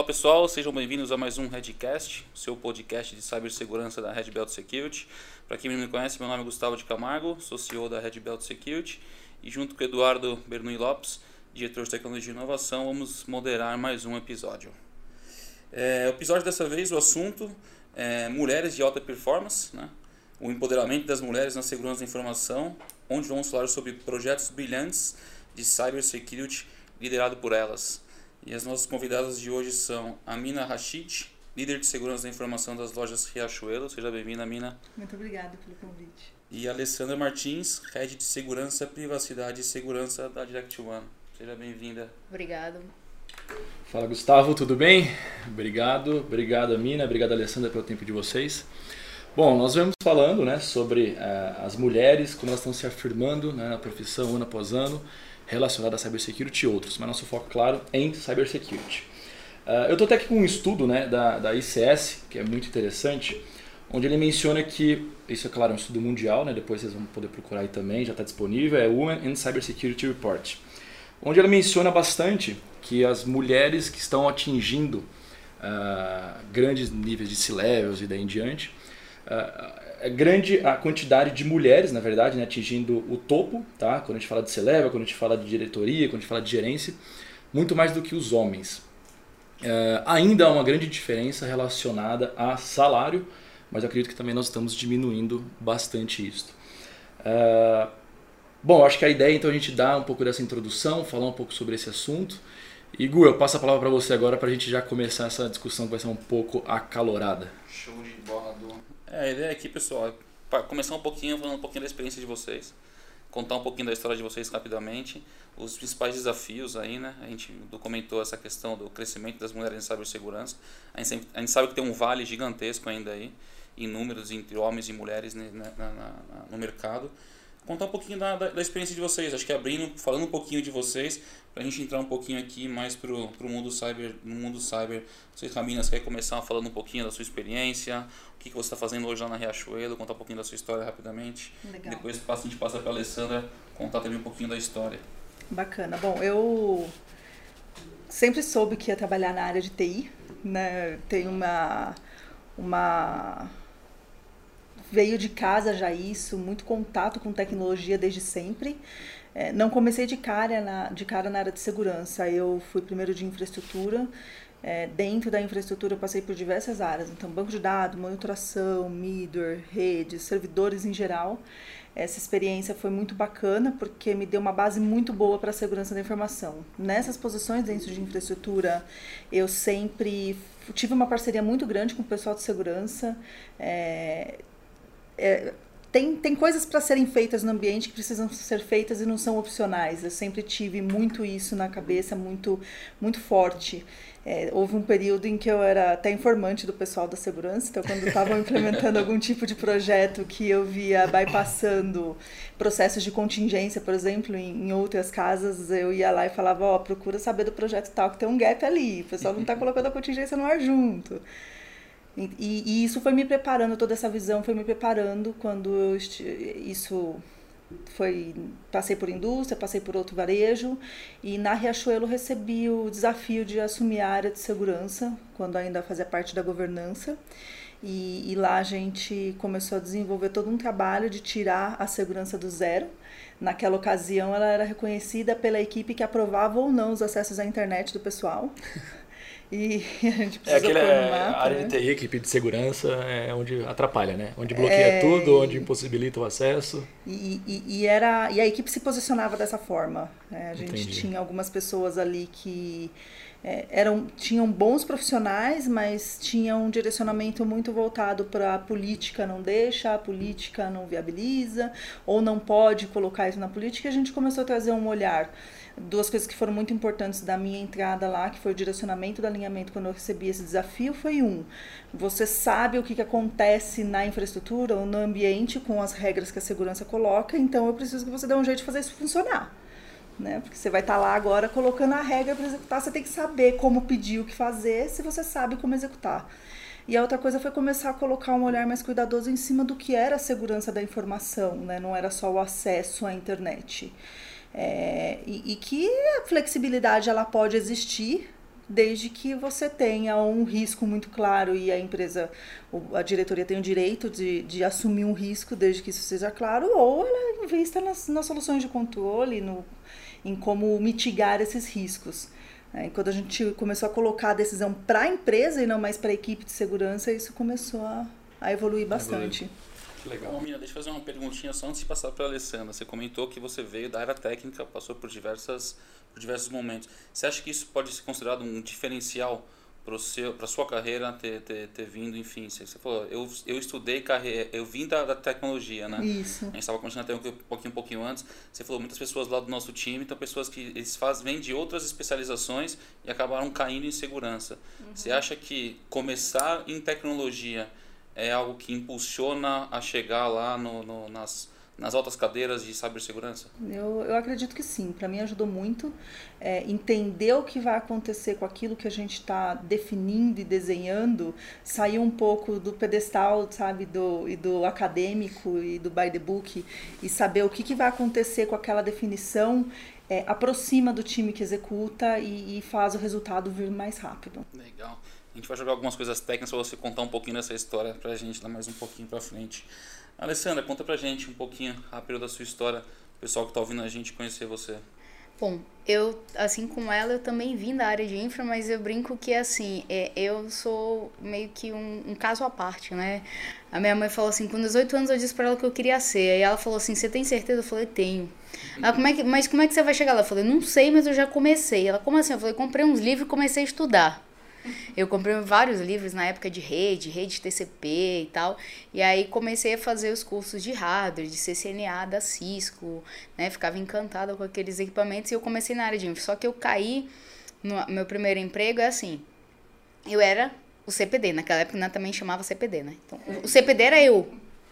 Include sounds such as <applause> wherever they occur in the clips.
Olá pessoal, sejam bem-vindos a mais um Redcast, seu podcast de cibersegurança da Red Belt Security. Para quem não me conhece, meu nome é Gustavo de Camargo, sou CEO da Red Belt Security e junto com Eduardo Bernui Lopes, diretor de tecnologia e inovação, vamos moderar mais um episódio. É, o episódio dessa vez, o assunto é mulheres de alta performance, né? o empoderamento das mulheres na segurança da informação, onde vamos falar sobre projetos brilhantes de cybersecurity liderado por elas. E as nossas convidadas de hoje são a Mina Rashid, líder de segurança da informação das lojas Riachuelo. Seja bem-vinda, Mina. Muito obrigada pelo convite. E a Alessandra Martins, head de segurança, privacidade e segurança da Direct One. Seja bem-vinda. Obrigado. Fala Gustavo, tudo bem? Obrigado, obrigado Mina, obrigado Alessandra pelo tempo de vocês. Bom, nós vemos falando né, sobre uh, as mulheres, como elas estão se afirmando né, na profissão ano após ano, relacionada a cybersecurity e outros, mas nosso foco, claro, em cybersecurity. Uh, eu estou até aqui com um estudo né, da, da ICS, que é muito interessante, onde ele menciona que, isso é claro, é um estudo mundial, né, depois vocês vão poder procurar aí também, já está disponível, é Women in Cybersecurity Report, onde ele menciona bastante que as mulheres que estão atingindo uh, grandes níveis de C-levels e daí em diante, é grande a quantidade de mulheres, na verdade, né, atingindo o topo, tá? quando a gente fala de Celeva, quando a gente fala de diretoria, quando a gente fala de gerência, muito mais do que os homens. Uh, ainda há uma grande diferença relacionada a salário, mas eu acredito que também nós estamos diminuindo bastante isso. Uh, bom, acho que a ideia então é a gente dar um pouco dessa introdução, falar um pouco sobre esse assunto. E Gu, eu passo a palavra para você agora para a gente já começar essa discussão que vai ser um pouco acalorada. Show de bola, Du. É, a ideia aqui, pessoal, é começar um pouquinho, falando um pouquinho da experiência de vocês, contar um pouquinho da história de vocês rapidamente, os principais desafios aí, né? A gente documentou essa questão do crescimento das mulheres em cibersegurança. A gente, sempre, a gente sabe que tem um vale gigantesco ainda aí, em números entre homens e mulheres na, na, na, no mercado contar um pouquinho da, da, da, experiência de vocês. Acho que abrindo, falando um pouquinho de vocês, para a gente entrar um pouquinho aqui mais pro, pro mundo cyber, no mundo cyber. Você quer começar falando um pouquinho da sua experiência? O que, que você está fazendo hoje lá na Riachuelo? Contar um pouquinho da sua história rapidamente. Legal. Depois a gente passa para a Alessandra contar também um pouquinho da história. Bacana. Bom, eu sempre soube que ia trabalhar na área de TI. Né? Tenho uma, uma veio de casa já isso, muito contato com tecnologia desde sempre. É, não comecei de cara, na, de cara na área de segurança, eu fui primeiro de infraestrutura. É, dentro da infraestrutura eu passei por diversas áreas, então banco de dados, monitoração, middleware, redes, servidores em geral. Essa experiência foi muito bacana porque me deu uma base muito boa para a segurança da informação. Nessas posições dentro de infraestrutura, eu sempre tive uma parceria muito grande com o pessoal de segurança. É, é, tem, tem coisas para serem feitas no ambiente que precisam ser feitas e não são opcionais. Eu sempre tive muito isso na cabeça, muito, muito forte. É, houve um período em que eu era até informante do pessoal da segurança, então quando estavam <laughs> implementando algum tipo de projeto que eu via bypassando processos de contingência, por exemplo, em, em outras casas, eu ia lá e falava, ó, oh, procura saber do projeto tal, que tem um gap ali, o pessoal não está <laughs> colocando a contingência no ar junto. E, e, isso foi me preparando, toda essa visão foi me preparando quando eu isso foi passei por indústria, passei por outro varejo e na Riachuelo recebi o desafio de assumir a área de segurança quando ainda fazia parte da governança. E, e, lá a gente começou a desenvolver todo um trabalho de tirar a segurança do zero. Naquela ocasião, ela era reconhecida pela equipe que aprovava ou não os acessos à internet do pessoal. <laughs> E <laughs> a gente precisa é aquele, mapa, a área né? de TI, equipe de segurança, é onde atrapalha, né? Onde bloqueia é... tudo, onde impossibilita o acesso. E, e, e, era, e a equipe se posicionava dessa forma. Né? A gente Entendi. tinha algumas pessoas ali que é, eram, tinham bons profissionais, mas tinham um direcionamento muito voltado para a política não deixa, a política não viabiliza, ou não pode colocar isso na política, e a gente começou a trazer um olhar duas coisas que foram muito importantes da minha entrada lá, que foi o direcionamento do alinhamento quando eu recebi esse desafio, foi um, você sabe o que, que acontece na infraestrutura ou no ambiente com as regras que a segurança coloca, então eu preciso que você dê um jeito de fazer isso funcionar. Né? Porque você vai estar lá agora colocando a regra para executar, você tem que saber como pedir o que fazer, se você sabe como executar. E a outra coisa foi começar a colocar um olhar mais cuidadoso em cima do que era a segurança da informação, né? não era só o acesso à internet. É, e, e, que a flexibilidade ela pode existir desde que você tenha um risco muito claro e a empresa, a diretoria tem o direito de, de assumir um risco, desde que isso seja claro, ou ela invista nas, nas soluções de controle, no, em como mitigar esses riscos. É, quando a gente começou a colocar a decisão para a empresa e não mais para a equipe de segurança, isso começou a, a evoluir bastante. Evoluir. Legal. Bom, Mina, deixa eu fazer uma perguntinha só antes de passar para a Alessandra. Você comentou que você veio da área técnica, passou por, diversas, por diversos momentos. Você acha que isso pode ser considerado um diferencial para a sua carreira ter, ter, ter vindo, enfim, você, falou, eu, eu estudei carreira, eu vim da, da tecnologia, né? Isso. A gente estava conversando até um pouquinho, um pouquinho antes, você falou muitas pessoas lá do nosso time, então pessoas que eles fazem, vêm de outras especializações e acabaram caindo em segurança. Uhum. Você acha que começar em tecnologia é algo que impulsiona a chegar lá no, no nas nas altas cadeiras de cibersegurança? Eu, eu acredito que sim. Para mim ajudou muito é, entender o que vai acontecer com aquilo que a gente está definindo e desenhando, sair um pouco do pedestal, sabe, do, e do acadêmico e do by the book e saber o que, que vai acontecer com aquela definição. É, aproxima do time que executa e, e faz o resultado vir mais rápido. Legal. A gente vai jogar algumas coisas técnicas para você contar um pouquinho dessa história para a gente dar mais um pouquinho para frente. Alessandra, conta pra gente um pouquinho rápido da sua história, o pessoal que tá ouvindo a gente conhecer você. Bom, eu, assim como ela, eu também vim da área de infra, mas eu brinco que, assim, é, eu sou meio que um, um, caso à parte, né? A minha mãe falou assim, com 18 anos eu disse pra ela que eu queria ser. Aí ela falou assim, você tem certeza? Eu falei, tenho. Ela, <laughs> como é que, mas como é que você vai chegar lá? Eu falei, não sei, mas eu já comecei. Ela, como assim? Eu falei, comprei uns livros e comecei a estudar. Eu comprei vários livros na época de rede, rede TCP e tal. E aí comecei a fazer os cursos de hardware, de CCNA da Cisco, né? Ficava encantada com aqueles equipamentos e eu comecei na área de infra. Só que eu caí no meu primeiro emprego é assim. Eu era o CPD, naquela época também chamava CPD, né? Então, o CPD era eu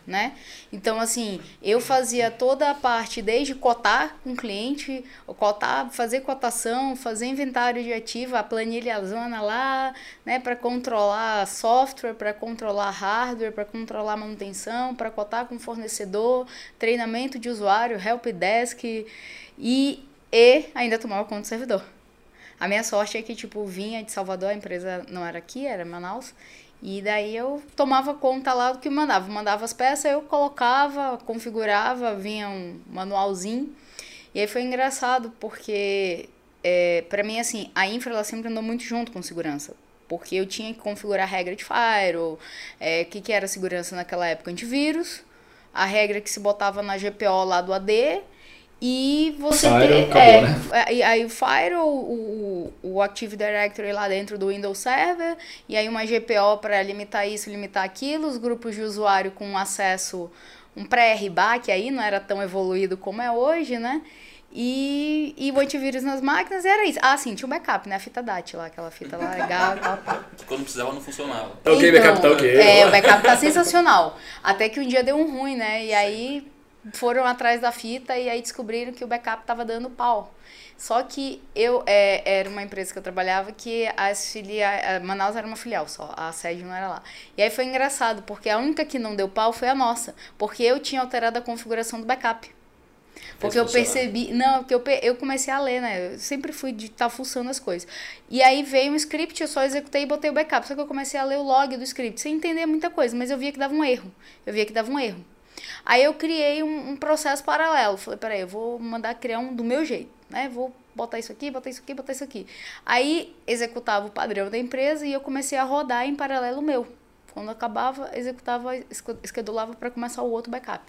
né? Então, assim, eu fazia toda a parte desde cotar com o cliente, cotar, fazer cotação, fazer inventário de ativo, a planilha zona lá, né, para controlar software, para controlar hardware, para controlar manutenção, para cotar com fornecedor, treinamento de usuário, help desk e, e ainda tomava conta do servidor. A minha sorte é que, tipo, vinha de Salvador, a empresa não era aqui, era Manaus, e daí eu tomava conta lá do que mandava. Mandava as peças, eu colocava, configurava, vinha um manualzinho. E aí foi engraçado, porque é, para mim, assim, a infra ela sempre andou muito junto com segurança. Porque eu tinha que configurar a regra de firewall, é, o que, que era segurança naquela época? Antivírus, a regra que se botava na GPO lá do AD e você Fire, ter, acabou, é, né? É, aí o Fire, o, o, o Active Directory lá dentro do Windows Server, e aí uma GPO para limitar isso, limitar aquilo, os grupos de usuário com acesso, um pré-RBAC aí, não era tão evoluído como é hoje, né? E, e o antivírus nas máquinas era isso. Ah, sim, tinha o backup, né? A fita DAT lá, aquela fita lá <laughs> legal tal. Quando precisava não funcionava. Tá ok, então, backup tá ok. É, o backup tá sensacional. Até que um dia deu um ruim, né? E aí foram atrás da fita e aí descobriram que o backup estava dando pau. Só que eu é, era uma empresa que eu trabalhava que as filiais. Manaus era uma filial só, a sede não era lá. E aí foi engraçado, porque a única que não deu pau foi a nossa. Porque eu tinha alterado a configuração do backup. Porque eu percebi. Não, porque eu, eu comecei a ler, né? Eu sempre fui de estar tá fuçando as coisas. E aí veio um script, eu só executei e botei o backup. Só que eu comecei a ler o log do script, sem entender muita coisa, mas eu via que dava um erro. Eu via que dava um erro. Aí eu criei um, um processo paralelo. Falei, peraí, eu vou mandar criar um do meu jeito, né? Vou botar isso aqui, botar isso aqui, botar isso aqui. Aí executava o padrão da empresa e eu comecei a rodar em paralelo meu. Quando acabava, executava, esquedulava para começar o outro backup.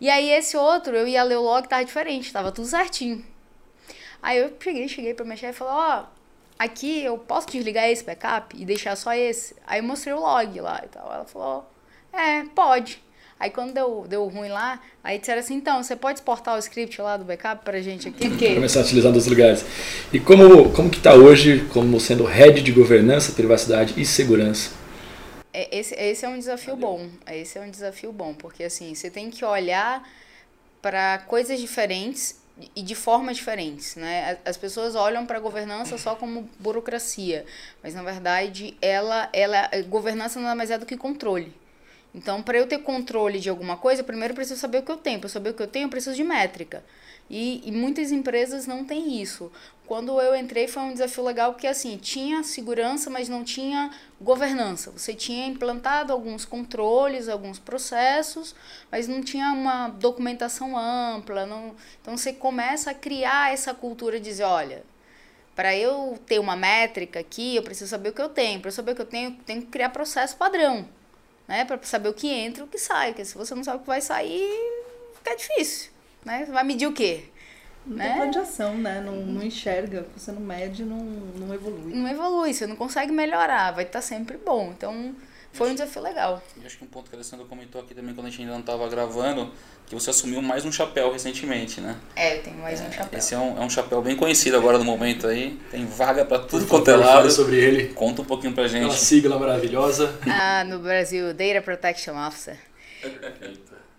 E aí esse outro, eu ia ler o log, tava diferente, tava tudo certinho. Aí eu cheguei, cheguei para mexer e falei, ó, oh, aqui eu posso desligar esse backup e deixar só esse? Aí eu mostrei o log lá e tal. Ela falou, é, pode. Aí quando deu, deu ruim lá, aí disseram assim, então, você pode exportar o script lá do backup pra gente aqui? Porque... Começar a utilizar nos lugares. E como, como que está hoje como sendo head de governança, privacidade e segurança? É, esse, esse é um desafio bom. Esse é um desafio bom, porque assim, você tem que olhar para coisas diferentes e de formas diferentes, né? As pessoas olham para a governança só como burocracia, mas na verdade ela, ela governança nada mais é do que controle. Então, para eu ter controle de alguma coisa, primeiro eu preciso saber o que eu tenho. Para saber o que eu tenho, eu preciso de métrica. E, e, muitas empresas não têm isso. Quando eu entrei foi um desafio legal porque assim, tinha segurança, mas não tinha governança. Você tinha implantado alguns controles, alguns processos, mas não tinha uma documentação ampla. Não... Então você começa a criar essa cultura de dizer, olha, para eu ter uma métrica aqui, eu preciso saber o que eu tenho. Para saber o que eu tenho, eu tenho que criar processo padrão, né? Para saber o que entra e o que sai. Porque se você não sabe o que vai sair, fica difícil, né? Você vai medir o quê? Não né? tem plano de ação, né? Não, não enxerga, você não mede, não, não evolui. Não evolui, você não consegue melhorar, vai estar sempre bom. Então, foi um desafio legal. E acho que um ponto que a Alessandra comentou aqui também quando a gente ainda não estava gravando, que você assumiu mais um chapéu recentemente, né? É, eu tenho mais um chapéu. Esse é um, é um chapéu bem conhecido agora no momento aí. Tem vaga para tudo quanto é lado. sobre ele. Conta um pouquinho pra gente. Aquela sigla maravilhosa. Ah, no Brasil, Data Protection Officer.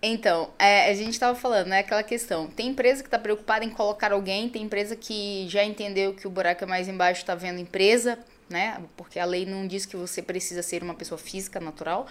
Então, é, a gente estava falando, né, aquela questão. Tem empresa que está preocupada em colocar alguém, tem empresa que já entendeu que o buraco é mais embaixo, está vendo empresa, né? Porque a lei não diz que você precisa ser uma pessoa física natural.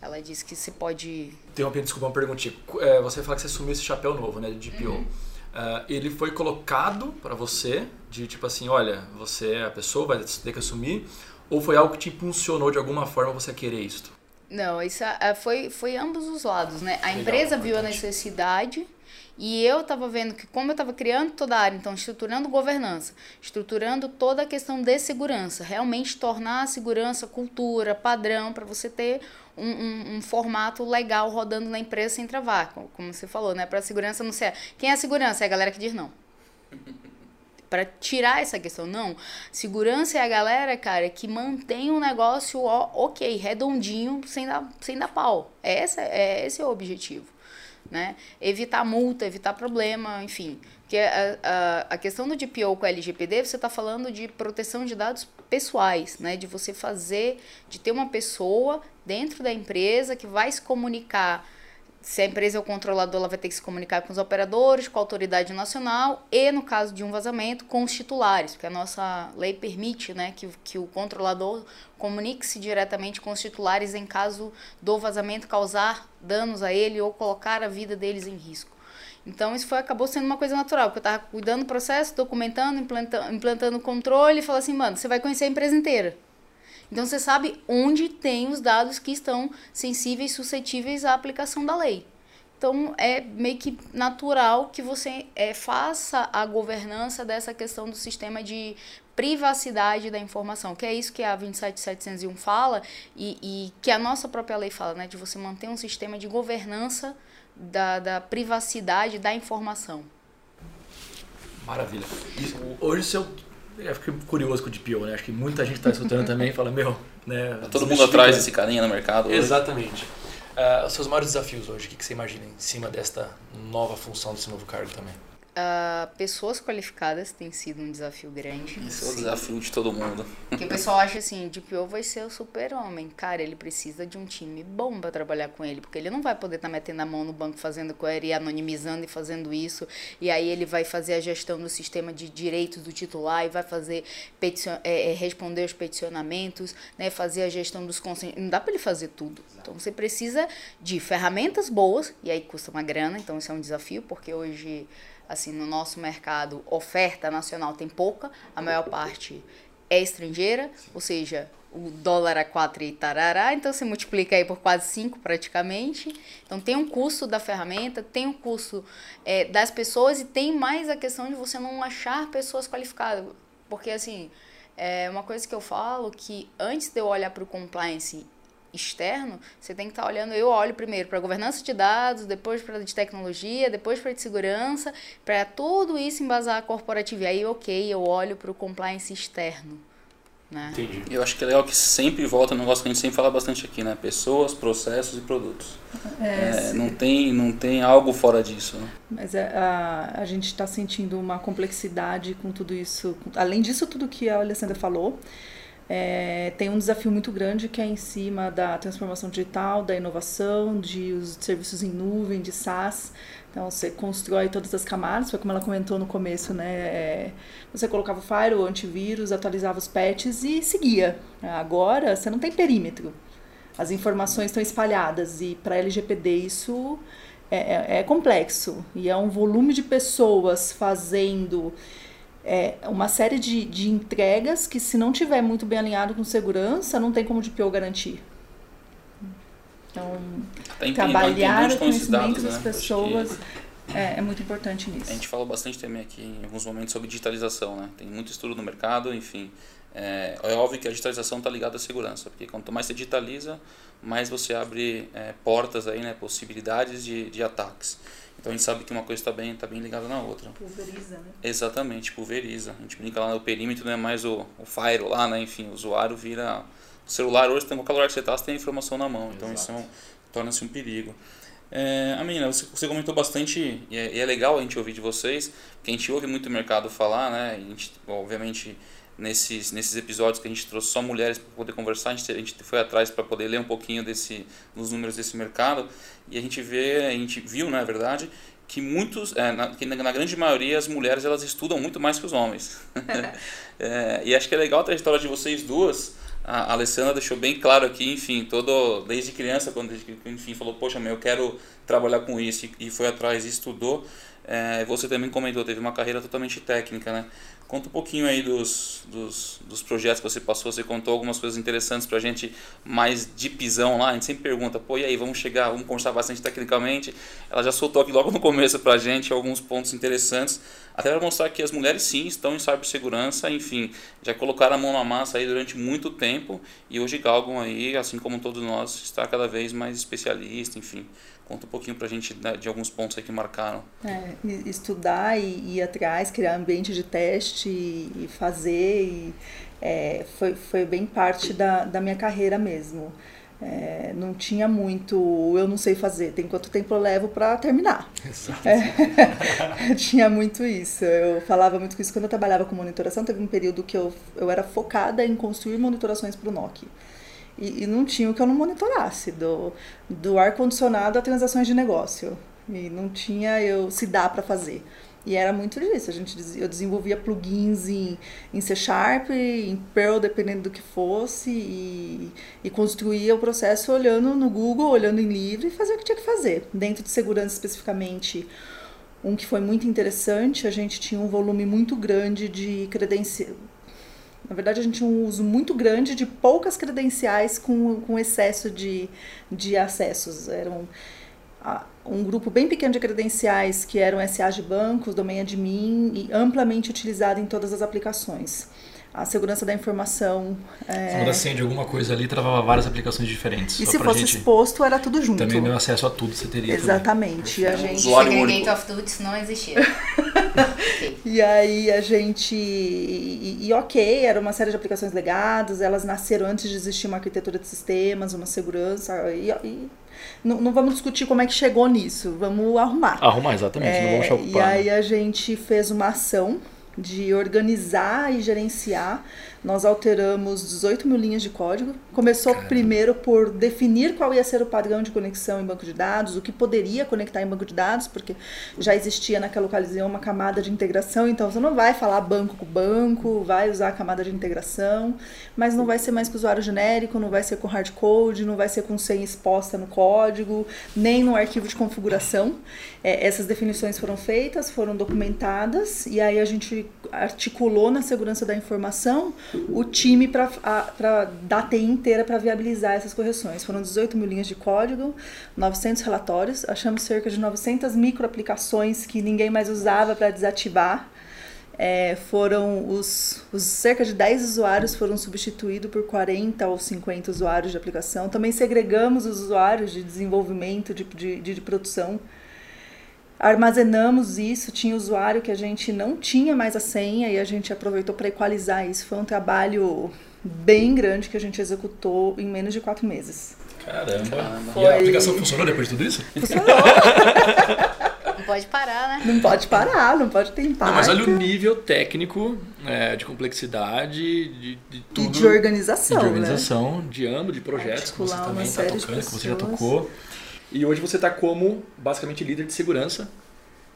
Ela diz que você pode. Interrompendo, desculpa, uma perguntinha. É, você fala que você assumiu esse chapéu novo, né, de DPO. Uhum. Uh, ele foi colocado para você de tipo assim, olha, você é a pessoa, vai ter que assumir, ou foi algo que te impulsionou de alguma forma você a querer isso? Não, isso é, foi, foi ambos os lados, né? A Legal, empresa viu a necessidade e eu estava vendo que como eu estava criando toda a área, então estruturando governança, estruturando toda a questão de segurança, realmente tornar a segurança cultura, padrão, para você ter um, um, um, formato legal rodando na empresa sem travar, como você falou, né? Para a segurança não ser... Quem é a segurança? É a galera que diz não. <laughs> para tirar essa questão. Não, segurança é a galera, cara, que mantém o negócio ó, ok, redondinho, sem dar, sem dar pau. É esse, é esse o objetivo. Né? Evitar multa, evitar problema, enfim. Porque a, a, a questão do DPO com a LGPD, você está falando de proteção de dados pessoais, né? De você fazer, de ter uma pessoa dentro da empresa que vai se comunicar se a empresa é o controlador, ela vai ter que se comunicar com os operadores, com a autoridade nacional e, no caso de um vazamento, com os titulares, porque a nossa lei permite né, que, que o controlador comunique-se diretamente com os titulares em caso do vazamento causar danos a ele ou colocar a vida deles em risco. Então, isso foi, acabou sendo uma coisa natural, porque eu estava cuidando do processo, documentando, implantando, implantando controle e falei assim, mano, você vai conhecer a empresa inteira. Então você sabe onde tem os dados que estão sensíveis, suscetíveis à aplicação da lei. Então é meio que natural que você é, faça a governança dessa questão do sistema de privacidade da informação, que é isso que a 27701 fala e, e que a nossa própria lei fala, né, de você manter um sistema de governança da, da privacidade da informação. Maravilha. E hoje, se eu eu fiquei curioso com o DPO, né? Acho que muita gente está escutando também e fala, meu, né? Tá todo mundo atrás desse carinha no mercado. Hoje. Exatamente. Uh, os seus maiores desafios hoje, o que, que você imagina em cima desta nova função, desse novo cargo também? Uh, pessoas qualificadas tem sido um desafio grande. Isso é o desafio de todo mundo. Porque o pessoal acha assim, DPO vai ser o super-homem. Cara, ele precisa de um time bom para trabalhar com ele, porque ele não vai poder estar tá metendo a mão no banco fazendo query, anonimizando e fazendo isso, e aí ele vai fazer a gestão do sistema de direitos do titular e vai fazer peticion é, é, responder os peticionamentos, né, fazer a gestão dos consentimentos. Não dá para ele fazer tudo. Então você precisa de ferramentas boas, e aí custa uma grana, então isso é um desafio, porque hoje assim, no nosso mercado, oferta nacional tem pouca, a maior parte é estrangeira, ou seja, o dólar a 4 e tarará, então você multiplica aí por quase 5 praticamente. Então tem um custo da ferramenta, tem um custo é, das pessoas e tem mais a questão de você não achar pessoas qualificadas. Porque assim, é uma coisa que eu falo que antes de eu olhar para o compliance externo, você tem que estar tá olhando, eu olho primeiro para governança de dados, depois para de tecnologia, depois para de segurança, para tudo isso embasar a corporativa. E aí, ok, eu olho para o compliance externo. Né? Entendi. Eu acho que é legal que sempre volta no negócio que a gente sempre fala bastante aqui, né? Pessoas, processos e produtos. É, é, não, tem, não tem algo fora disso. Né? Mas é, a, a gente está sentindo uma complexidade com tudo isso. Além disso, tudo que a Alessandra falou, é, tem um desafio muito grande que é em cima da transformação digital, da inovação, de os serviços em nuvem, de SaaS. Então você constrói todas as camadas, foi como ela comentou no começo, né? É, você colocava o firewall, antivírus, atualizava os patches e seguia. Agora você não tem perímetro. as informações estão espalhadas e para LGPD isso é, é, é, complexo e é um volume de pessoas fazendo é, uma série de, de entregas que se não tiver muito bem alinhado com segurança não tem como o DPO garantir. Então, tem, trabalhar tem o conhecimento dados, das né? pessoas é, é, muito importante nisso. A gente falou bastante também aqui em alguns momentos sobre digitalização, né? Tem muito estudo no mercado, enfim. É, é óbvio que a digitalização está ligada à segurança, porque quanto mais você digitaliza, mais você abre é, portas aí, né? Possibilidades de, de ataques. Então a gente sabe que uma coisa está bem, tá bem ligada na outra. Pulveriza, né? Exatamente, pulveriza. A gente brinca lá no perímetro, não é mais o, o fire lá, né? Enfim, o usuário vira o celular hoje, tem qualquer lugar que você está, você tem a informação na mão. Então Exato. isso é um, torna-se um perigo. É, a menina, você, você comentou bastante, e é, e é, legal a gente ouvir de vocês, porque a gente ouve muito o mercado falar, né? A gente, obviamente, nesses, nesses episódios que a gente trouxe só mulheres para poder conversar, a gente, a gente foi atrás para poder ler um pouquinho desse, dos números desse mercado, e a gente vê, a gente viu, na verdade, que muitos, é, na, que na grande maioria as mulheres elas estudam muito mais que os homens. <laughs> <laughs> é, e acho que é legal a trajetória de vocês duas, a Alessandra deixou bem claro aqui, enfim, todo desde criança quando enfim falou, poxa, meu, eu quero trabalhar com isso e foi atrás e estudou. É, você também comentou, teve uma carreira totalmente técnica, né? Conta um pouquinho aí dos, dos, dos projetos que você passou, você contou algumas coisas interessantes pra gente, mais de pisão lá, a gente sempre pergunta, pô, e aí, vamos chegar, vamos conversar bastante tecnicamente. Ela já soltou aqui logo no começo pra gente alguns pontos interessantes, até para mostrar que as mulheres sim estão em cibersegurança, enfim, já colocaram a mão na massa aí durante muito tempo e hoje galgam aí, assim como todos nós, está cada vez mais especialista, enfim. Conta um pouquinho para a gente né, de alguns pontos aí que marcaram. É, estudar e ir atrás, criar ambiente de teste e fazer, e, é, foi, foi bem parte da, da minha carreira mesmo. É, não tinha muito, eu não sei fazer, tem quanto tempo eu levo para terminar. Exato. É, <laughs> tinha muito isso. Eu falava muito isso quando eu trabalhava com monitoração. Teve um período que eu, eu era focada em construir monitorações para o NOC. E, e, não tinha o que eu não monitorasse, do, do ar-condicionado a transações de negócio. E não tinha eu se dá para fazer. E era muito disso. A gente, eu desenvolvia plugins em, em C Sharp, em Perl, dependendo do que fosse, e, e construía o processo olhando no Google, olhando em livro e fazia o que tinha que fazer. Dentro de segurança especificamente, um que foi muito interessante, a gente tinha um volume muito grande de credenciais na verdade, a gente tinha um uso muito grande de poucas credenciais com, com excesso de, de acessos. Eram um grupo bem pequeno de credenciais que eram SA de bancos, domain admin e amplamente utilizado em todas as aplicações a segurança da informação. É... Quando acende alguma coisa ali, travava várias aplicações diferentes. E se fosse gente... exposto, era tudo junto. Também deu acesso a tudo, você teria. Exatamente. A gente... O Segregate of Duties não existia. okay. <laughs> E aí a gente. E, e, ok, era uma série de aplicações legadas, elas nasceram antes de existir uma arquitetura de sistemas, uma segurança. E, e não, não, vamos discutir como é que chegou nisso, vamos arrumar. Arrumar, exatamente, é, não vamos achar E aí a gente fez uma ação de organizar e gerenciar nós alteramos 18 mil linhas de código. Começou Caramba. primeiro por definir qual ia ser o padrão de conexão em banco de dados, o que poderia conectar em banco de dados, porque já existia naquela ocasião uma camada de integração, então você não vai falar banco com banco, vai usar a camada de integração, mas não vai ser mais com usuário genérico, não vai ser com hardcode, não vai ser com senha exposta no código, nem no arquivo de configuração. É, essas definições foram feitas, foram documentadas, e aí a gente articulou na segurança da informação o time para dar a TI inteira para viabilizar essas correções. Foram 18 mil linhas de código, 900 relatórios, achamos cerca de 900 microaplicações que ninguém mais usava para desativar. É, foram os, os, cerca de 10 usuários foram substituídos por 40 ou 50 usuários de aplicação. Também segregamos os usuários de desenvolvimento, de, de, de produção armazenamos isso, tinha usuário que a gente não tinha mais a senha e a gente aproveitou para equalizar isso. Foi um trabalho bem grande que a gente executou em menos de quatro meses. Caramba! Foi... E a aplicação funcionou depois de tudo isso? Funcionou! não pode parar, né? Não pode parar, não pode ter impacto. Não, mas olha o nível técnico é, de complexidade, de, de tudo. E de organização, De organização, né? de ano, de projetos que você também está tocando, que você já tocou. E hoje você está como, basicamente, líder de segurança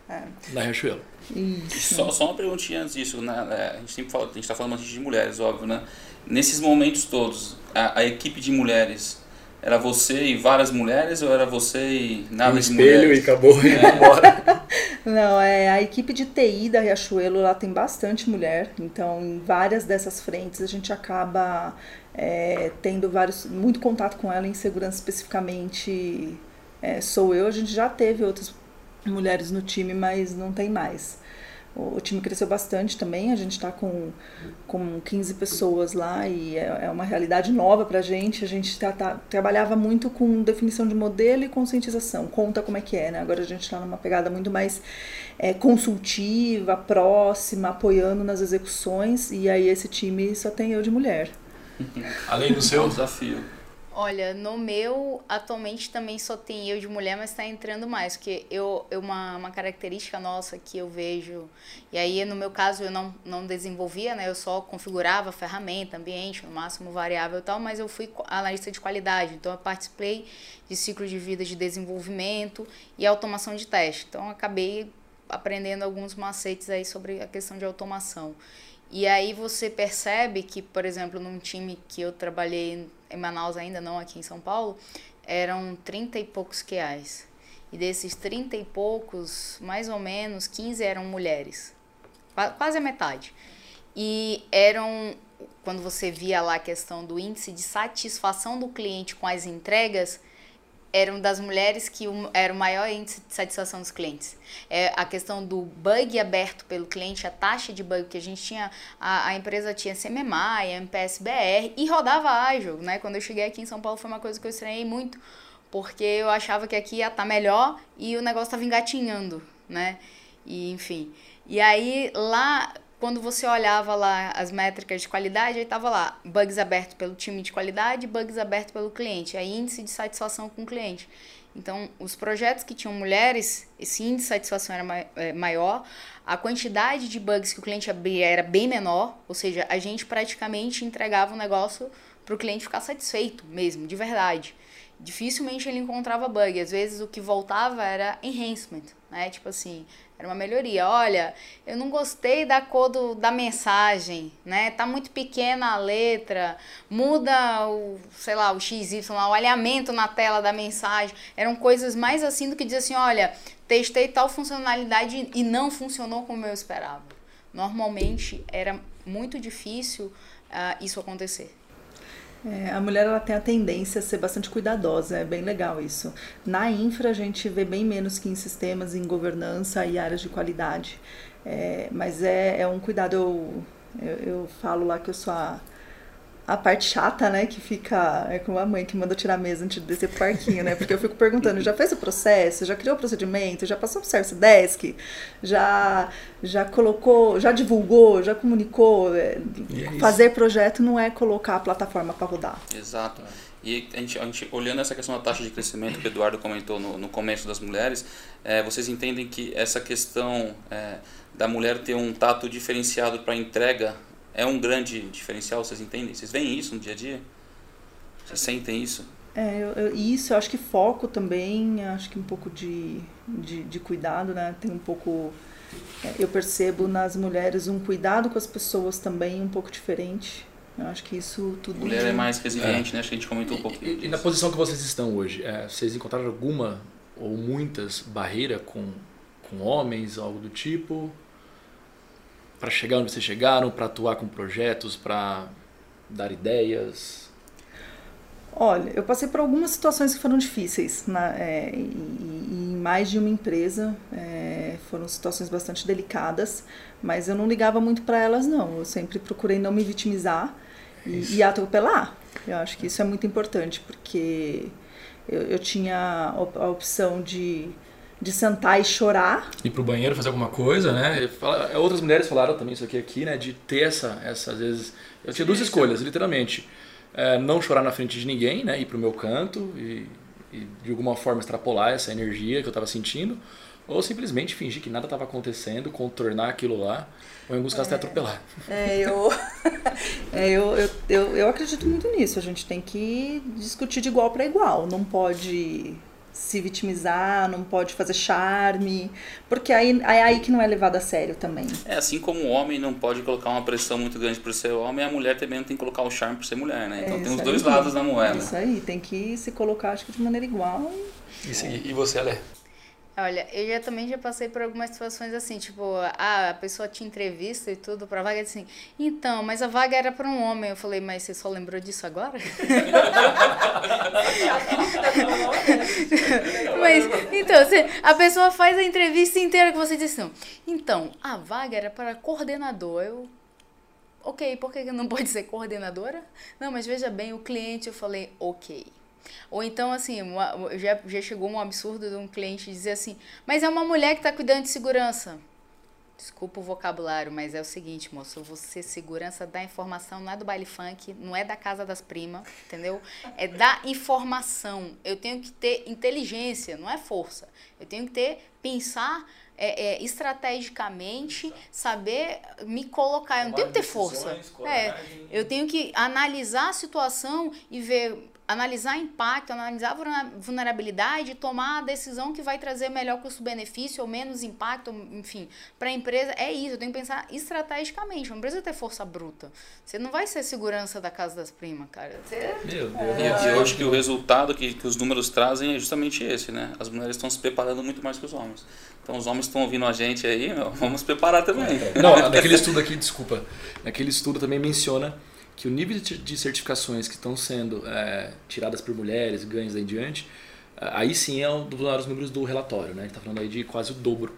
é. na Riachuelo. Isso. Só, só uma perguntinha antes disso, né? É, a gente sempre fala, a gente está falando bastante de mulheres, óbvio, né? Nesses momentos todos, a, a equipe de mulheres era você e várias mulheres ou era você e nada um de espelho mulheres? e acabou <laughs> e ia embora. Não, é a equipe de TI da Riachuelo lá tem bastante mulher, então em várias dessas frentes a gente acaba é, tendo vários muito contato com ela em segurança especificamente é, sou eu. A gente já teve outras mulheres no time, mas não tem mais. O, o time cresceu bastante também, a gente está com, com 15 pessoas lá e é, é uma realidade nova para a gente. A gente tá, tá, trabalhava muito com definição de modelo e conscientização, conta como é que é, né? Agora a gente está numa pegada muito mais é, consultiva, próxima, apoiando nas execuções e aí esse time só tem eu de mulher. <laughs> Além do É seu, desafio. Olha, no meu, atualmente também só tem eu de mulher, mas está entrando mais, porque eu, eu uma, uma característica nossa que eu vejo, e aí no meu caso eu não, não desenvolvia, né? Eu só configurava ferramenta, ambiente, no máximo variável e tal, mas eu fui analista de qualidade, então eu participei de ciclo de vida de desenvolvimento e automação de teste. Então acabei aprendendo alguns macetes aí sobre a questão de automação. E aí você percebe que, por exemplo, num time que eu trabalhei em Manaus ainda, não aqui em São Paulo, eram 30 e poucos QAs. E desses 30 e poucos, mais ou menos, 15 eram mulheres. Quase a metade. E eram, quando você via lá a questão do índice de satisfação do cliente com as entregas, eram das mulheres que era o maior índice de satisfação dos clientes. É a questão do bug aberto pelo cliente, a taxa de bug que a gente tinha, a, a empresa tinha CMMI, MPSBR e rodava ágil, né? Quando eu cheguei aqui em São Paulo foi uma coisa que eu estranhei muito, porque eu achava que aqui ia estar tá melhor e o negócio estava engatinhando, né? E enfim. E aí lá quando você olhava lá as métricas de qualidade, aí estava lá bugs abertos pelo time de qualidade, bugs abertos pelo cliente, aí índice de satisfação com o cliente. Então, os projetos que tinham mulheres, esse índice de satisfação era maior, a quantidade de bugs que o cliente abria era bem menor, ou seja, a gente praticamente entregava o um negócio para o cliente ficar satisfeito mesmo, de verdade. Dificilmente ele encontrava bug, às vezes o que voltava era enhancement, né? Tipo assim, era uma melhoria. Olha, eu não gostei da cor do, da mensagem, né? Tá muito pequena a letra, muda o, sei lá, o XY, o alinhamento na tela da mensagem. Eram coisas mais assim do que dizer assim, olha, testei tal funcionalidade e não funcionou como eu esperava. Normalmente era muito difícil uh, isso acontecer. É, a mulher ela tem a tendência a ser bastante cuidadosa, é bem legal isso. Na infra a gente vê bem menos que em sistemas, em governança e áreas de qualidade. É, mas é, é um cuidado, eu, eu, eu, falo lá que eu sou a, a parte chata, né? Que fica. É como a mãe que manda tirar a mesa antes de descer pro parquinho, né? Porque eu fico perguntando, já fez o processo? Já criou o procedimento? Já passou pro Service Desk? Já, já colocou, já divulgou, já comunicou? É, é fazer projeto não é colocar a plataforma para rodar. Exato. E a gente, a gente, olhando essa questão da taxa de crescimento que o Eduardo comentou no, no começo das mulheres, é, vocês entendem que essa questão é, da mulher ter um tato diferenciado para entrega é um grande diferencial, vocês entendem? Vocês veem isso no dia a dia? Vocês sentem isso? É, eu, eu, isso, eu acho que foco também, acho que um pouco de, de, de cuidado, né? Tem um pouco. É, eu percebo nas mulheres um cuidado com as pessoas também um pouco diferente. Eu acho que isso tudo. Mulher é mais resiliente, é. né? Acho que a gente comentou um pouquinho. E, e, na posição que vocês estão hoje, é, vocês encontraram alguma ou muitas barreiras com, com homens, algo do tipo? Para chegar onde vocês chegaram, para atuar com projetos, para dar ideias? Olha, eu passei por algumas situações que foram difíceis na, é, em, em mais de uma empresa. É, foram situações bastante delicadas, mas eu não ligava muito para elas, não. Eu sempre procurei não me vitimizar e, e, atropelar. Eu acho que isso é muito importante, porque eu, eu tinha a opção de de sentar e chorar. Ir pro banheiro fazer alguma coisa, né? Outras mulheres falaram também isso aqui, aqui né? De ter essa, essa às vezes... Eu tinha duas escolhas, literalmente. É, não chorar na frente de ninguém, né? Ir pro meu canto e, e de alguma forma extrapolar essa energia que eu estava sentindo. Ou simplesmente fingir que nada estava acontecendo, contornar aquilo lá, ou em alguns casos é, até atropelar. É, eu, <laughs> é eu, eu, eu, eu acredito muito nisso. A gente tem que discutir de igual para igual. Não pode se vitimizar, não pode fazer charme, porque aí é aí que não é levado a sério também. É assim como o homem não pode colocar uma pressão muito grande por ser homem, a mulher também não tem que colocar o charme por ser mulher, né? Então É tem os dois aí. lados da moeda. Isso aí, tem que se colocar, acho que de maneira igual. E, e você, Ale? Olha, eu já também já passei por algumas situações assim, tipo, ah, a pessoa te entrevista e tudo pra vaga e assim, então, mas a vaga era pra um homem. Eu falei, mas você só lembrou disso agora? <laughs> mas, então, você, a pessoa faz a entrevista inteira que você disse, não. Então, a vaga era para coordenador. Eu, ok, por que não pode ser coordenadora? Não, mas veja bem, o cliente, eu falei, ok. Ou então, assim, uma- já, já chegou um absurdo de um cliente dizer assim, mas é uma mulher que está cuidando de segurança. Desculpa o vocabulário, mas é o seguinte, moço, você segurança da informação não é do baile funk, não é da casa das primas, entendeu? É da informação. Eu tenho que ter inteligência, não é força. Eu tenho que ter, pensar é, é, estrategicamente, saber me colocar. Eu não tenho que ter força. É, eu tenho que analisar a situação e ver, analisar impacto, analisar vulnerabilidade, tomar a decisão que vai trazer melhor custo-benefício ou menos impacto, enfim, para a empresa. É isso, eu tenho que pensar estrategicamente. Não precisa ter força bruta. Você não vai ser segurança da casa das primas, cara. Você Meu E, Deus. e eu acho que o resultado que, que os números trazem é justamente esse, né? As mulheres estão se preparando muito mais que os homens. Então os homens estão ouvindo a gente aí, meu, vamos preparar também. Não, naquele estudo aqui, desculpa, naquele estudo também menciona que o nível de certificações que estão sendo é, tiradas por mulheres, ganhos em diante, é, aí sim é um dos maiores números do relatório, né? Que tá falando aí de quase o dobro.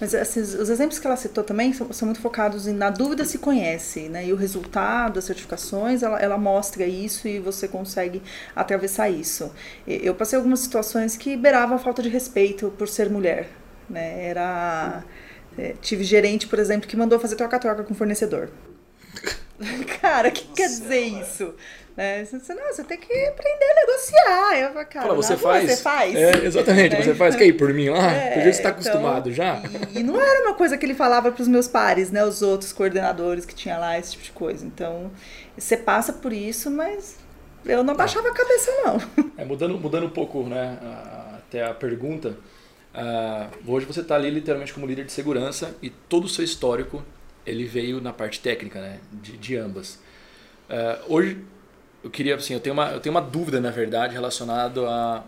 Mas esses, os exemplos que ela citou também são, são muito focados em na dúvida se conhece, né? E o resultado das certificações, ela, ela mostra isso e você consegue atravessar isso. Eu passei algumas situações que beiravam a falta de respeito por ser mulher, né? Era... é, tive gerente, por exemplo, que mandou fazer troca-troca com fornecedor. <laughs> Cara, o que quer dizer isso? Né? Você, não, você tem que aprender a negociar. Eu falo, cara, Fala, você faz? Você faz. É, exatamente, É. você faz. Quer ir por mim lá? <laughs> É, Porque você tá então, acostumado já? E, e não era uma coisa que ele falava para os meus pares, né? Os outros coordenadores que tinha lá, esse tipo de coisa. Então, você passa por isso, mas eu não abaixava a cabeça, não. É, mudando, mudando um pouco, né, até a pergunta, ah, hoje você está ali literalmente como líder de segurança e todo o seu histórico ele veio na parte técnica, né, de, de ambas. Ah, hoje eu queria, assim, eu tenho uma, eu tenho uma dúvida na verdade relacionado a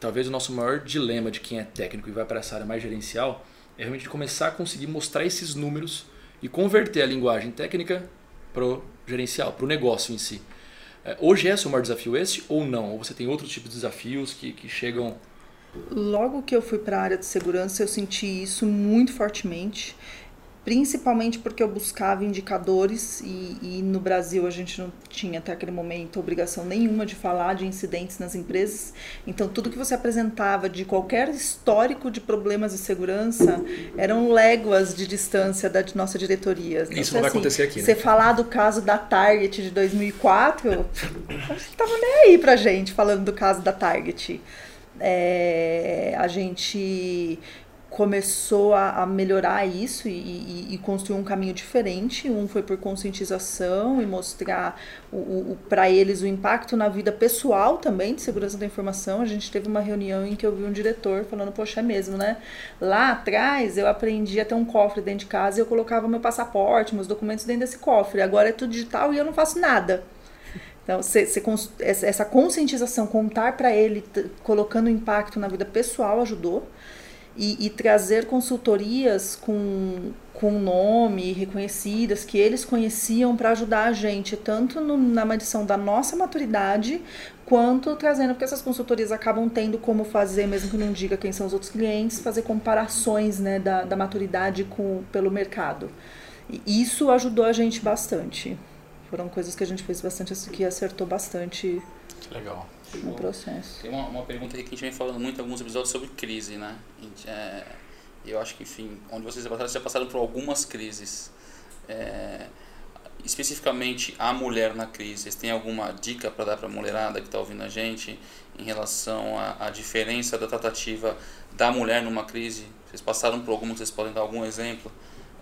talvez o nosso maior dilema de quem é técnico e vai para essa área mais gerencial é realmente começar a conseguir mostrar esses números e converter a linguagem técnica pro gerencial, pro negócio em si. É, Hoje é seu maior desafio esse ou não? Ou você tem outros tipos de desafios que, que chegam. Logo que eu fui para a área de segurança, eu senti isso muito fortemente, principalmente porque eu buscava indicadores e, e no Brasil a gente não tinha até aquele momento obrigação nenhuma de falar de incidentes nas empresas. Então tudo que você apresentava de qualquer histórico de problemas de segurança eram léguas de distância da nossa diretoria. Então, Isso não vai assim, acontecer aqui, né? Você falar do caso da Target de 2004, eu não tava nem aí pra gente falando do caso da Target é, a gente começou a, a melhorar isso e, e, e construir um caminho diferente. Um foi por conscientização e mostrar o, o, para eles o impacto na vida pessoal também de segurança da informação. A gente teve uma reunião em que eu vi um diretor falando, poxa, é mesmo, né? Lá atrás eu aprendi a ter um cofre dentro de casa e eu colocava meu passaporte, meus documentos dentro desse cofre. Agora é tudo digital e eu não faço nada. Então, cê, cê, essa conscientização, contar para ele, colocando impacto na vida pessoal, ajudou. E, e trazer consultorias com, com nome, reconhecidas, que eles conheciam para ajudar a gente, tanto no, na medição da nossa maturidade, quanto trazendo, porque essas consultorias acabam tendo como fazer, mesmo que não diga quem são os outros clientes, fazer comparações né, da, da maturidade com, pelo mercado. E isso ajudou a gente bastante. Foram coisas que a gente fez bastante, que acertou bastante Legal. No processo. Tem uma, uma pergunta aqui que a gente vem falando muito em alguns episódios sobre crise, né? A gente, é, eu acho que, enfim, onde vocês já passaram, vocês já passaram por algumas crises. É, especificamente a mulher na crise, vocês têm alguma dica para dar para a mulherada que está ouvindo a gente em relação à, à diferença da tratativa da mulher numa crise? Vocês passaram por alguma, vocês podem dar algum exemplo?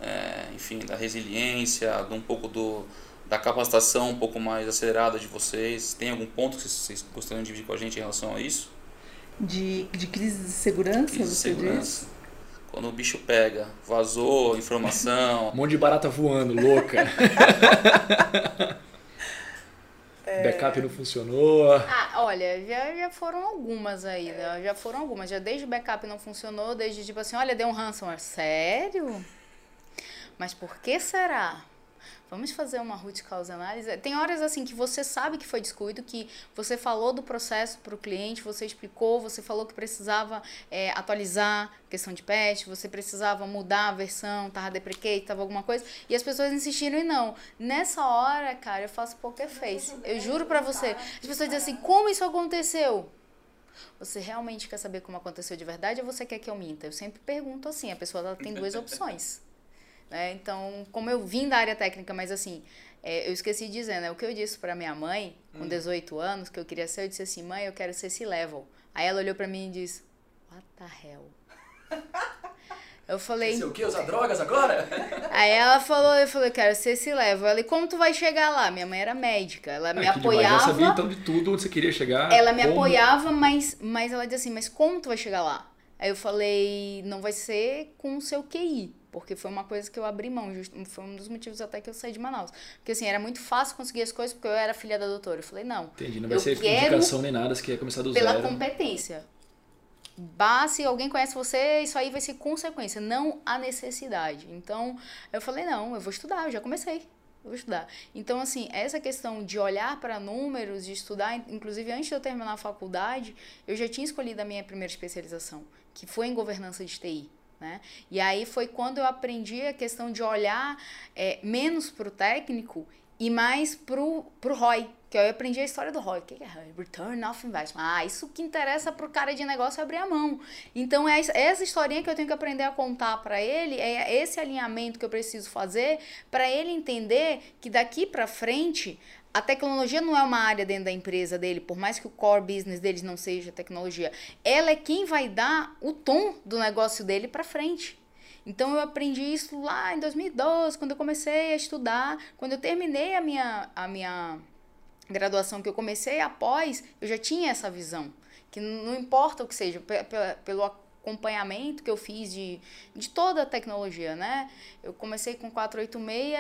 É, enfim, da resiliência, de um pouco do, da capacitação um pouco mais acelerada de vocês? Tem algum ponto que vocês gostariam de dividir com a gente em relação a isso? De, de crise de segurança, Crise de você segurança. Quando o bicho pega, vazou informação. <laughs> Um monte de barata voando, louca. <laughs> Backup não funcionou. Ah, olha, já, já foram algumas aí, né? Já foram algumas. Já desde o backup não funcionou, desde tipo assim, olha, deu um ransomware. Sério? Mas por que será? Vamos fazer uma root cause análise. Tem horas assim que você sabe que foi descuido, que você falou do processo para o cliente, você explicou, você falou que precisava é, atualizar questão de patch, você precisava mudar a versão, tava deprecate, tava alguma coisa, e as pessoas insistiram e não. Nessa hora, cara, eu faço poker face. Eu juro para você. As pessoas dizem assim: como isso aconteceu? Você realmente quer saber como aconteceu de verdade ou você quer que eu minta? Eu sempre pergunto assim: a pessoa tem duas opções. Né? Então, como eu vim da área técnica, mas assim, é, eu esqueci de dizer, né? O que eu disse para minha mãe, com 18 anos, que eu queria ser, eu disse assim, mãe, eu quero ser C-level. Aí ela olhou para mim e disse, what the hell? Eu falei. Você o quê? Usar drogas agora? <laughs> Aí ela falou, eu falei, quero ser esse level. Ela, e como tu vai chegar lá? Minha mãe era médica. Ela me Ah, apoiava. Já sabia então de tudo onde você queria chegar. Ela me como- apoiava, mas, mas ela dizia assim, mas como tu vai chegar lá? Aí eu falei, não vai ser com o seu QI. Porque foi uma coisa que eu abri mão, foi um dos motivos até que eu saí de Manaus. Porque assim, era muito fácil conseguir as coisais porque eu era filha da doutora. Eu falei, não, Entendi, não vai ser indicação nem nada, você quer começar do pela zero. competência. Bah, se alguém conhece você, isso aí vai ser consequência, não a necessidade. Então, eu falei, não, eu vou estudar, eu já comecei. Eu vou estudar. Então, assim, essa questão de olhar para números, de estudar, inclusive antes de eu terminar a faculdade, eu já tinha escolhido a minha primeira especialização, que foi em governança de TI. Né? E aí foi quando eu aprendi a questão de olhar é, menos para o técnico e mais pro, pro ROI, que eu aprendi a história do ROI. O que é ROI? Return of Investment. Ah, isso que interessa pro cara de negócio abrir a mão. Então, é essa historinha que eu tenho que aprender a contar para ele, é esse alinhamento que eu preciso fazer para ele entender que daqui para frente a tecnologia não é uma área dentro da empresa dele, por mais que o core business deles não seja tecnologia. Ela é quem vai dar o tom do negócio dele para frente. Então eu aprendi isso lá em 2012, quando eu comecei a estudar, quando eu terminei a minha, a minha graduação que eu comecei após, eu já tinha essa visão. Que não importa o que seja, pe- pe- pelo acompanhamento que eu fiz de, de toda a tecnologia, né? Eu comecei com 486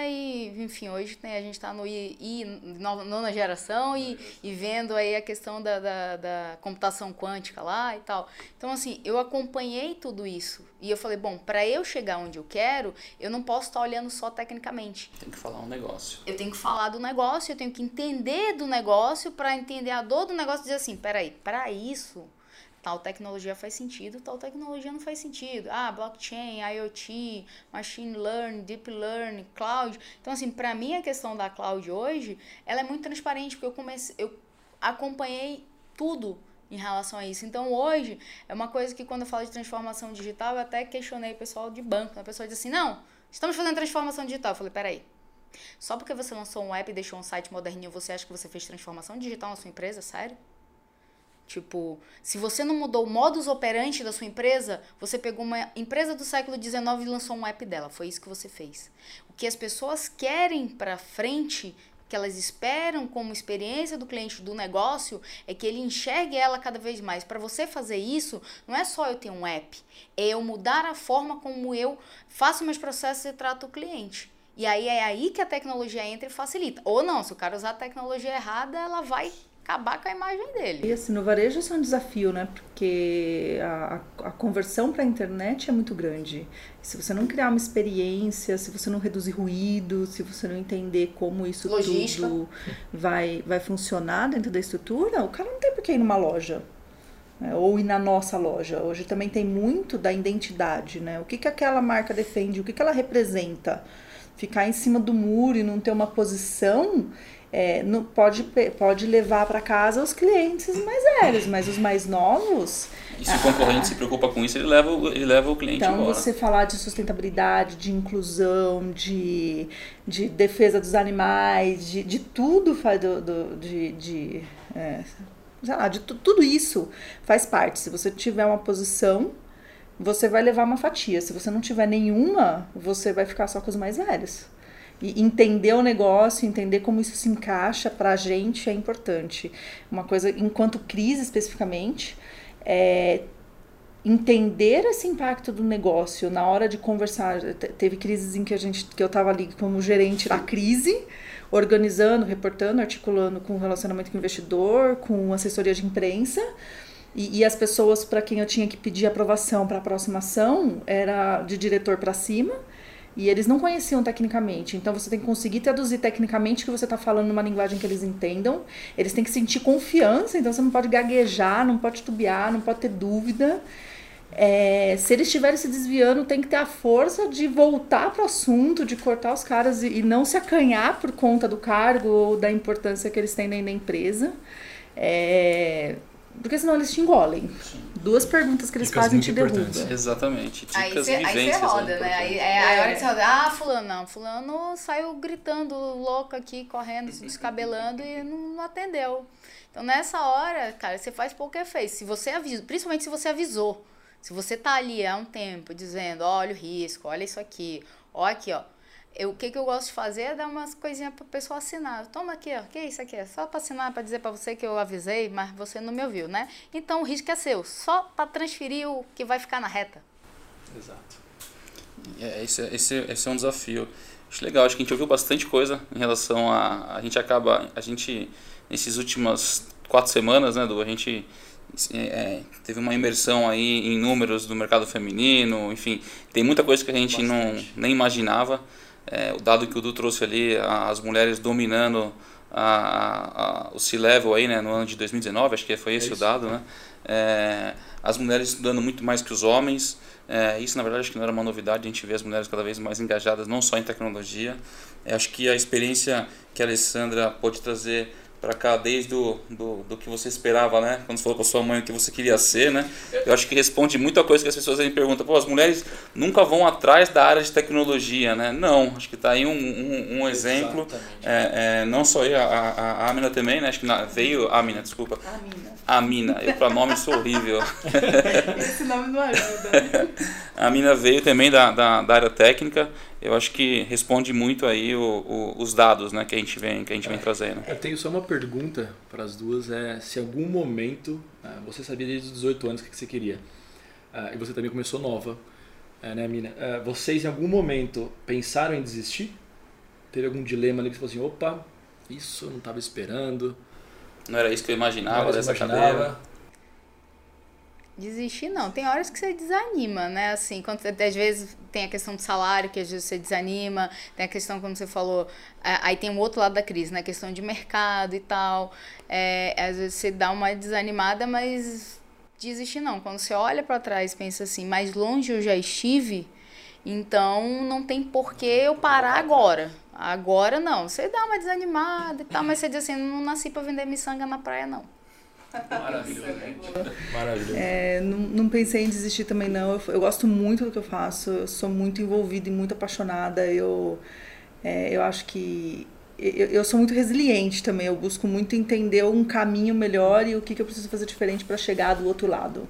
e, enfim, hoje tem, a gente está no I, I, no- nona geração e, e vendo aí a questão da, da, da computação quântica lá e tal. Então, assim, eu acompanhei tudo isso. E eu falei, bom, para eu chegar onde eu quero, eu não posso estar olhando só tecnicamente. Tem que falar um negócio. Eu tenho que falar do negócio, eu tenho que entender do negócio para entender a dor do negócio e dizer assim, peraí, para isso, tal tecnologia faz sentido, tal tecnologia não faz sentido. Ah, blockchain, IoT, machine learning, deep learning, cloud. Então assim, para mim a questão da cloud hoje, ela é muito transparente, porque eu comecei, eu acompanhei tudo em relação a isso. Então hoje é uma coisa que quando eu falo de transformação digital, eu até questionei o pessoal de banco. A pessoa diz assim: "Não, estamos fazendo transformação digital". Eu falei: "Peraí, só porque você lançou um app e deixou um site moderninho, você acha que você fez transformação digital na sua empresa? Sério? Tipo, se você não mudou o modus operandi da sua empresa, você pegou uma empresa do século XIX e lançou um app dela. Foi isso que você fez. O que as pessoas querem para frente, que elas esperam como experiência do cliente do negócio, é que ele enxergue ela cada vez mais. Para você fazer isso, não é só eu ter um app, é eu mudar a forma como eu faço meus processos e trato o cliente. E aí é aí que a tecnologia entra e facilita. Ou não, se o cara usar a tecnologia errada, ela vai acabar com a imagem dele. E assim, no varejo isso é um desafio, né? Porque a, a- conversão para a internet é muito grande. Se você não criar uma experiência, se você não reduzir ruído, se você não entender como isso Logística. tudo vai, vai funcionar dentro da estrutura, o cara não tem por que ir numa loja. né? Ou ir na nossa loja. Hoje também tem muito da identidade, né? O que, que aquela marca defende, o que, que ela representa. Ficar em cima do muro e não ter uma posição é, não, pode, pode levar para casa os clientes mais velhos, mas os mais novos. E se o concorrente se preocupa com isso, ele leva, o- ele leva o cliente Então, embora. você falar de sustentabilidade, de inclusão, de, de defesa dos animais, de, de tudo, do, do- de, de, é, sei lá, de tu- tudo isso faz parte. Se você tiver uma posição, você vai levar uma fatia. Se você não tiver nenhuma, você vai ficar só com os mais velhos. E entender o negócio, entender como isso se encaixa pra gente é importante. Uma coisa, enquanto crise especificamente, é, entender esse impacto do negócio na hora de conversar. Teve crises em que a gente, que eu estava ali como gerente da crise, organizando, reportando, articulando com relacionamento com o investidor, com assessoria de imprensa. E, e as pessoas para quem eu tinha que pedir aprovação para a próxima ação era de diretor para cima. E eles não conheciam tecnicamente. Então você tem que conseguir traduzir tecnicamente que você está falando numa linguagem que eles entendam. Eles têm que sentir confiança, então você não pode gaguejar, não pode tubiar, não pode ter dúvida. É, se eles estiverem se desviando, tem que ter a força de voltar para o assunto, de cortar os caras e, e, não se acanhar por conta do cargo ou da importância que eles têm da empresa. É, porque senão eles te engolem. Sim. Duas perguntas que eles Dicas fazem te derrubam. Exatamente. Dicas aí você roda, né? Aí, é, é, a hora que você roda. Ah, fulano, não. Fulano saiu gritando louco aqui, correndo, se descabelando e não, não atendeu. Então, nessa hora, cara, você faz pouco efeito. Se você avisa, principalmente se você avisou. Se você tá ali há um tempo dizendo, olha o risco, olha isso aqui, ó aqui, ó. Eu, o que, que eu gosto de fazer é dar umas coisinhas para pessoa assinar. Toma aqui, ó. Que é isso aqui? É só para assinar, para dizer para você que eu avisei, mas você não me ouviu, né? Então o risco é seu. Só para transferir o que vai ficar na reta. Exato. É, esse, esse, esse é um desafio. Acho legal, acho que a gente ouviu bastante coisa em relação a. A gente acaba. A gente, nesses últimas quatro semanas, né, do a gente é, teve uma imersão aí em números do mercado feminino, enfim, tem muita coisa que a gente não nem imaginava. É, o dado que o Du trouxe ali, as mulheres dominando a, a, o C-Level aí, né, no ano de 2019, acho que foi esse é o dado, né? É, as mulheres estudando muito mais que os homens. É, isso, na verdade, acho que não era uma novidade, a gente vê as mulheres cada vez mais engajadas, não só em tecnologia. É, acho que a experiência que a Alessandra pode trazer para cá desde do, do, do, que você esperava, né? Quando você falou para sua mãe o que você queria ser, né? Eu acho que responde muita coisa que as pessoas me perguntam. Pô, as mulheres nunca vão atrás da área de tecnologia, né? Não, acho que está aí um, um, um exemplo. É, é, não só eu, a, a, a Amina também, né? Acho que na, veio... A Amina, desculpa. Amina. Amina. Eu para nome sou horrível. <laughs> Esse nome não ajuda. <laughs> a Amina veio também da, da, da área técnica eu acho que responde muito aí o, o, os dados né, que a gente vem, que a gente vem trazendo. Eu tenho só uma pergunta para as duas, é se em algum momento uh, você sabia desde os 18 anos o que você queria, uh, e você também começou nova, uh, né, Mina? vocês em algum momento pensaram em desistir? Teve algum dilema ali que você falou assim, opa, isso eu não estava esperando. Não era isso que eu imaginava dessa imaginava. cadeira desistir não. Tem horas que você desanima, né? Assim, quando às vezes tem a questão do salário, que às vezes você desanima, tem a questão, como você falou, é, aí tem o outro lado da crise, né? A questão de mercado e tal. É, às vezes você dá uma desanimada, mas desistir não. Quando você olha para trás pensa assim, mais longe eu já estive, então não tem por que eu parar agora. Agora não. Você dá uma desanimada e tal, mas você diz assim, não nasci para vender miçanga na praia, não. Maravilhoso. Maravilhoso. É, não, não, pensei em desistir também, não. Eu, eu, gosto muito do que eu faço, eu sou muito envolvida e muito apaixonada. Eu, é, eu acho que. Eu, eu, sou muito resiliente também, eu busco muito entender um caminho melhor e o que, que eu preciso fazer diferente para chegar do outro lado.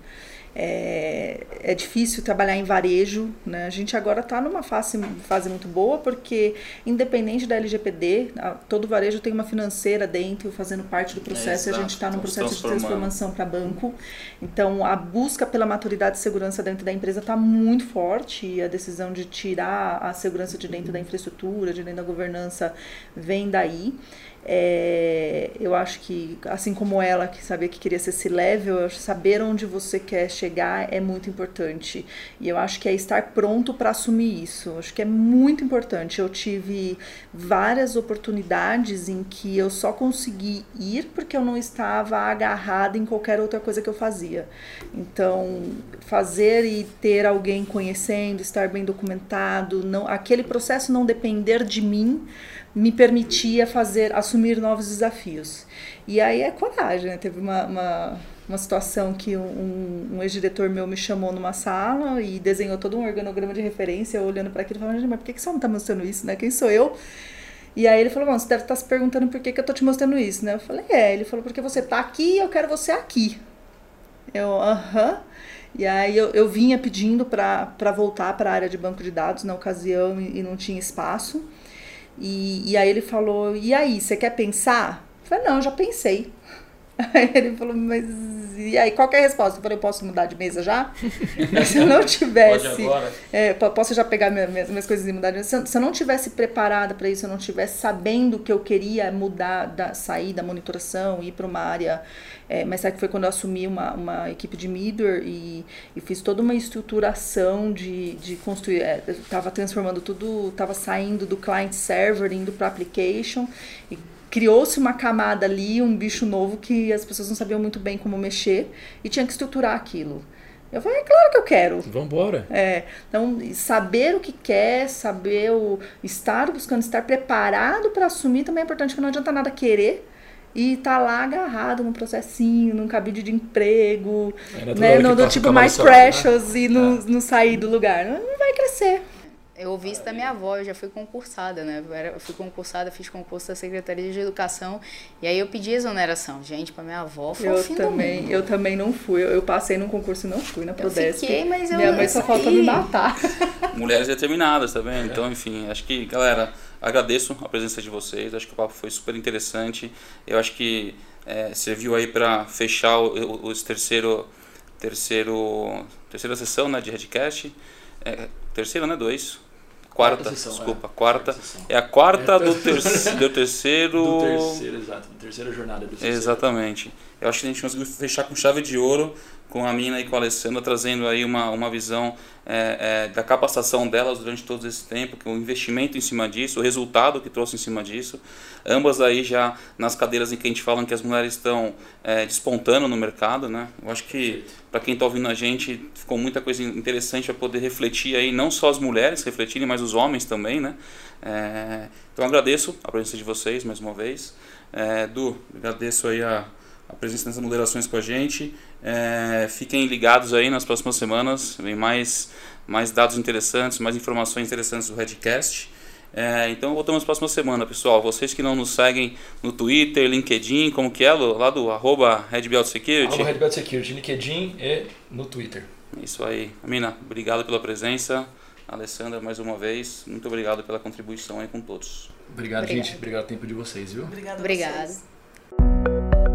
É, é difícil trabalhar em varejo, né? A gente agora está numa fase, fase muito boa porque, independente da LGPD, todo varejo tem uma financeira dentro fazendo parte do processo é, e a gente está num processo de transformação para banco. Então, a busca pela maturidade e segurança dentro da empresa está muito forte e a decisão de tirar a segurança de dentro da infraestrutura, de dentro da governança, vem daí. É, eu acho que, assim como ela, que sabia que queria ser esse level, saber onde você quer chegar é muito importante. E eu acho que é estar pronto para assumir isso. Acho que é muito importante. Eu tive várias oportunidades em que eu só consegui ir porque eu não estava agarrada em qualquer outra coisa que eu fazia. Então, fazer e ter alguém conhecendo, estar bem documentado, não, aquele processo não depender de mim me permitia fazer, assumir novos desafios. E aí é coragem, né? Teve uma, uma, uma situação que um, um ex-diretor meu me chamou numa sala e desenhou todo um organograma de referência, olhando para aquilo e falando, mas por que, que você não está mostrando isso, né? Quem sou eu? E aí ele falou, bom, você deve estar tá se perguntando por que, que eu tô te mostrando isso, né? Eu falei, é. Ele falou, porque você tá aqui e eu quero você aqui. Eu, aham. Uh -huh. E aí eu, eu vinha pedindo para voltar para a área de banco de dados na ocasião e, e não tinha espaço. E, e aí ele falou: E aí, você quer pensar? Eu falei: Não, já pensei. <laughs> Aí ele falou: Mas e aí, qual é a resposta? Eu falei, eu posso mudar de mesa já? <laughs> se eu não tivesse. É, posso já pegar minhas, minhas coisas e mudar de mesa? Se eu não tivesse preparada para isso, eu não tivesse sabendo que eu queria mudar, da, sair da monitoração, ir para uma área é, mas sabe que foi quando eu assumi uma, uma equipe de middleware e, e fiz toda uma estruturação de, de construir. É, estava transformando tudo, estava saindo do client server, indo para application e criou-se uma camada ali, um bicho novo que as pessoas não sabiam muito bem como mexer e tinha que estruturar aquilo. Eu falei, é claro que eu quero. Vamos embora. É, então, saber o que quer, saber o estar buscando, estar preparado para assumir também é importante, porque não adianta nada querer e tá lá agarrado num processinho, num cabide de emprego, é né, no, do tipo mais precious né? e não, é. não sair do lugar. Não vai crescer. Eu ouvi isso da minha avó, eu já fui concursada, né? Eu fui concursada, fiz concurso da Secretaria de Educação e aí eu pedi exoneração. Gente, para minha avó foi eu o fim também, do Eu também não fui. Eu passei num concurso e não fui na Prodesc. Eu fiquei, mas eu Minha mãe só falta me matar. <laughs> Mulheres determinadas, tá vendo? Então, enfim, acho que, galera, agradeço a presença de vocês. Acho que o papo foi super interessante. Eu acho que é, serviu aí para fechar o, o, o terceiro, terceiro, terceira sessão né, de Redcast. É, terceira, né? Dois quarta, sessão, desculpa, é. quarta. É a quarta do, terci do terceiro. Do terceiro, exato. Terceira jornada do terceiro. Exatamente. Eu acho que a gente conseguiu fechar com chave de ouro com a Mina e com a Alessandra, trazendo aí uma, uma visão é, é, da capacitação delas durante todo esse tempo, que o investimento em cima disso, o resultado que trouxe em cima disso. Ambas aí já nas cadeiras em que a gente fala que as mulheres estão é, despontando no mercado, né? Eu acho que para quem está ouvindo a gente, ficou muita coisa interessante para poder refletir aí, não só as mulheres refletirem, mas os homens também, né? É, então agradeço a presença de vocês mais uma vez. É, du, agradeço aí a a presença nessas moderações com a gente. É, fiquem ligados aí nas próximas semanas, vem mais, mais dados interessantes, mais informações interessantes do Redcast. É, então voltamos na próxima semana, pessoal. Vocês que não nos seguem no Twitter, LinkedIn, como que é, lá do arroba Red Security. Arroba Red Security, LinkedIn e no Twitter. Isso aí. Amina, obrigado pela presença. Alessandra, mais uma vez, muito obrigado pela contribuição aí com todos. Obrigado, Obrigado. gente. Obrigado pelo tempo de vocês, viu? Obrigado. Obrigado.